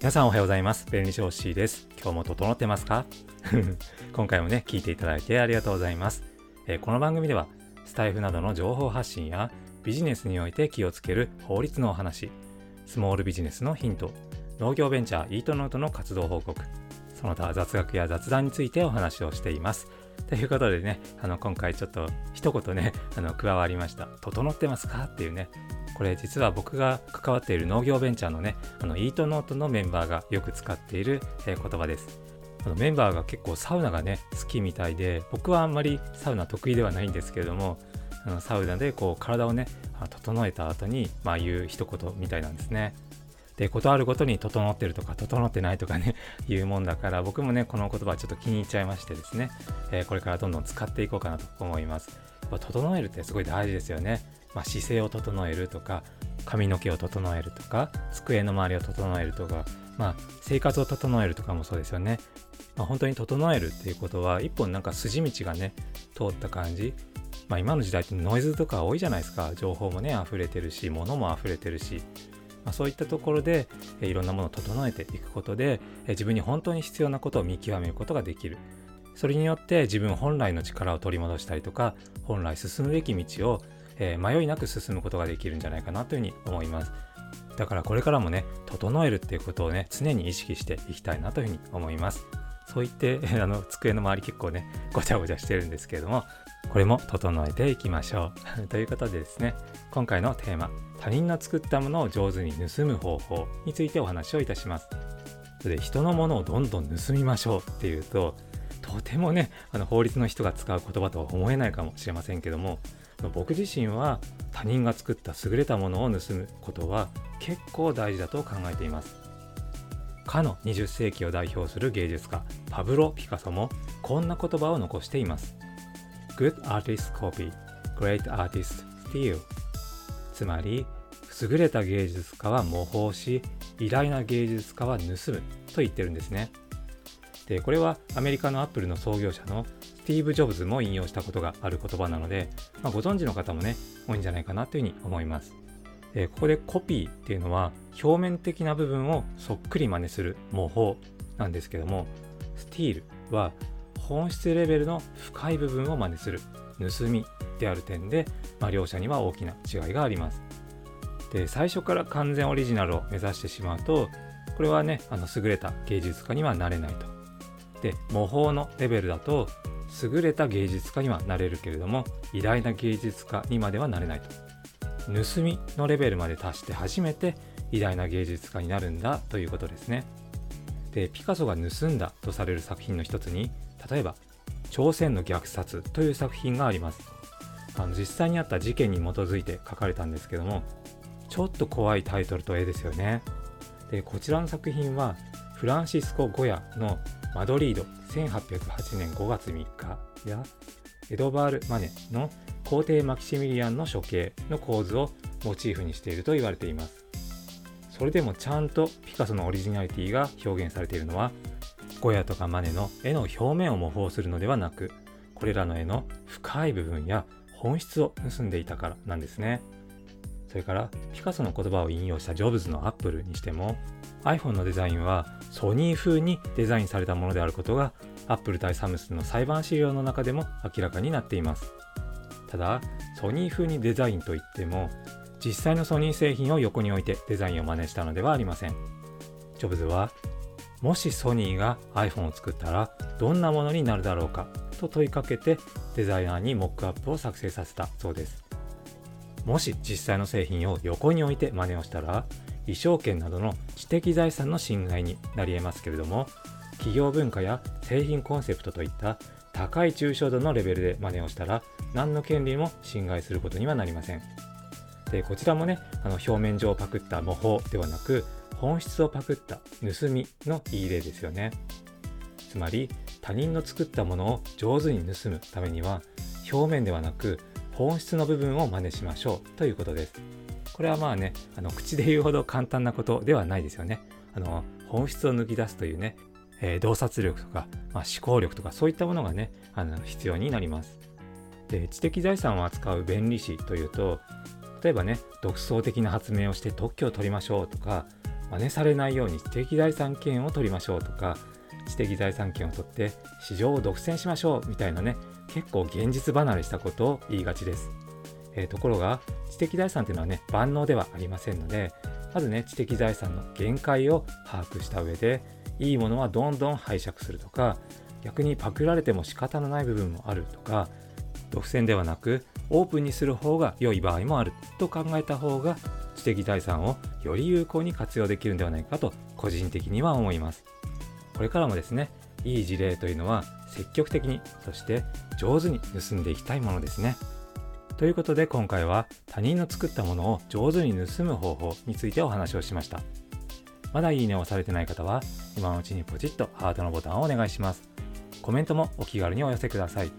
皆さんおはようございます。便利商師です。今日も整ってますか？今回もね、聞いていただいてありがとうございます、えー、この番組では、スタイフなどの情報発信やビジネスにおいて気をつける法律のお話、スモールビジネスのヒント、農業ベンチャーイートノートの活動報告、その他雑学や雑談についてお話をしています。ということでね、あの今回ちょっと一言ね、あの加わりました。整ってますか？っていうね、これ実は僕が関わっている農業ベンチャーのね、あのイートノートのメンバーがよく使っている、え、言葉です。あのメンバーが結構サウナがね、好きみたいで、僕はあんまりサウナ得意ではないんですけれども、あのサウナでこう体をね、整えた後に、まあ、言う一言みたいなんですね。で、ことあるごとに整ってるとか整ってないとかね、言うもんだから、僕もね、この言葉ちょっと気に入っちゃいましてですね、えー、これからどんどん使っていこうかなと思います。やっぱ整えるってすごい大事ですよね。まあ、姿勢を整えるとか髪の毛を整えるとか机の周りを整えるとか、まあ、生活を整えるとかもそうですよね、まあ、本当に整えるっていうことは一本なんか筋道がね通った感じまあ、今の時代ってノイズとか多いじゃないですか情報もね溢れてるし物も溢れてるし、まあ、そういったところでいろんなものを整えていくことで自分に本当に必要なことを見極めることができるそれによって自分本来の力を取り戻したりとか本来進むべき道をえ、迷いなく進むことができるんじゃないかなというふうに思います。だからこれからもね、整えるっていうことをね、常に意識していきたいなというふうに思います。そう言って、あの、机の周り結構ね、ごちゃごちゃしてるんですけれども、これも整えていきましょう。ということでですね、今回のテーマ、他人の作ったものを上手に盗む方法についてお話をいたします。で人のものをどんどん盗みましょうっていうと、とてもね、あの法律の人が使う言葉とは思えないかもしれませんけども、僕自身は他人が作った優れたものを盗むことは結構大事だと考えていますかの20世紀を代表する芸術家パブロ・ピカソもこんな言葉を残しています Good artists copy, great artists steal つまり優れた芸術家は模倣し偉大な芸術家は盗むと言ってるんですねでこれはアメリカのアップルの創業者のスティーブ・ジョブズも引用したことがある言葉なので、まあ、ご存知の方もね、多いんじゃないかなというふうに思います。え、ここでコピーっていうのは表面的な部分をそっくり真似する模倣なんですけども、スティールは本質レベルの深い部分を真似する盗みである点で、まあ、両者には大きな違いがあります。で、最初から完全オリジナルを目指してしまうと、これはね、あの優れた芸術家にはなれないと。で、模倣のレベルだと優れた芸術家にはなれるけれども偉大な芸術家にまではなれないと盗みのレベルまで達して初めて偉大な芸術家になるんだということですねでピカソが盗んだとされる作品の一つに例えば「朝鮮の虐殺」という作品がありますあの実際にあった事件に基づいて書かれたんですけどもちょっと怖いタイトルと絵ですよねでこちらの作品はフランシスコ・ゴヤのマドリード1808年5月3日やエドバール・マネの皇帝マキシミリアンの処刑の構図をモチーフにしていると言われています。それでもちゃんとピカソのオリジナリティが表現されているのはゴヤとかマネの絵の表面を模倣するのではなくこれらの絵の深い部分や本質を盗んでいたからなんですね。それからピカソの言葉を引用したジョブズのアップルにしても iPhone のデザインはソニー風にデザインされたものであることが Apple 対サムスンの裁判資料の中でも明らかになっていますただソニー風にデザインといっても実際のソニー製品を横に置いてデザインを真似したのではありませんジョブズはもしソニーが iPhone を作ったらどんなものになるだろうか？と問いかけてデザイナーにモックアップを作成させたそうです。もし実際の製品を横に置いて真似をしたら衣装権などの知的財産の侵害になり得ますけれども企業文化や製品コンセプトといった高い抽象度のレベルで真似をしたら何の権利も侵害することにはなりません。でこちらもねあの表面上パクった模倣ではなく本質をパクった盗みのいい例ですよねつまり他人の作ったものを上手に盗むためには表面ではなく本質の部分を真似しましょうということですこれはまあね、あの口で言うほど簡単なことではないですよね。あの本質を抜き出すというね、えー、洞察力とか、まあ、思考力とかそういったものがね、あの必要になります。で、知的財産を扱う弁理士というと、例えばね、独創的な発明をして特許を取りましょうとか、真似されないように知的財産権を取りましょうとか知的財産権を取って市場を独占しましょうみたいなね結構現実離れしたことを言いがちです、えー、ところが知的財産というのはね万能ではありませんのでまずね知的財産の限界を把握した上でいいものはどんどん拝借するとか逆にパクられても仕方のない部分もあるとか独占ではなくオープンにする方が良い場合もあると考えた方が知的財産をより有効に活用できるんではないかと個人的には思います。これからもですねいい事例というのは積極的にそして上手に盗んでいきたいものですね。ということで今回は他人の作ったものを上手に盗む方法についてお話をしました。まだいいねをされてない方は今のうちにポチッとハートのボタンをお願いします。コメントもお気軽にお寄せください。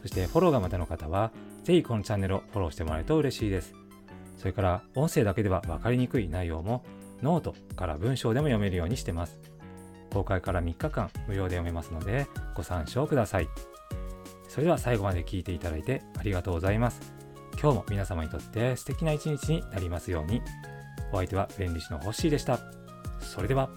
そしてフォローがまだの方はぜひこのチャンネルをフォローしてもらえると嬉しいです。それから音声だけでは分かりにくい内容もノートから文章でも読めるようにしてます。公開から3日間無料で読めますのでご参照ください。それでは最後まで聞いていただいてありがとうございます。今日も皆様にとって素敵な一日になりますように。お相手は弁理士のホッシーでした。それでは。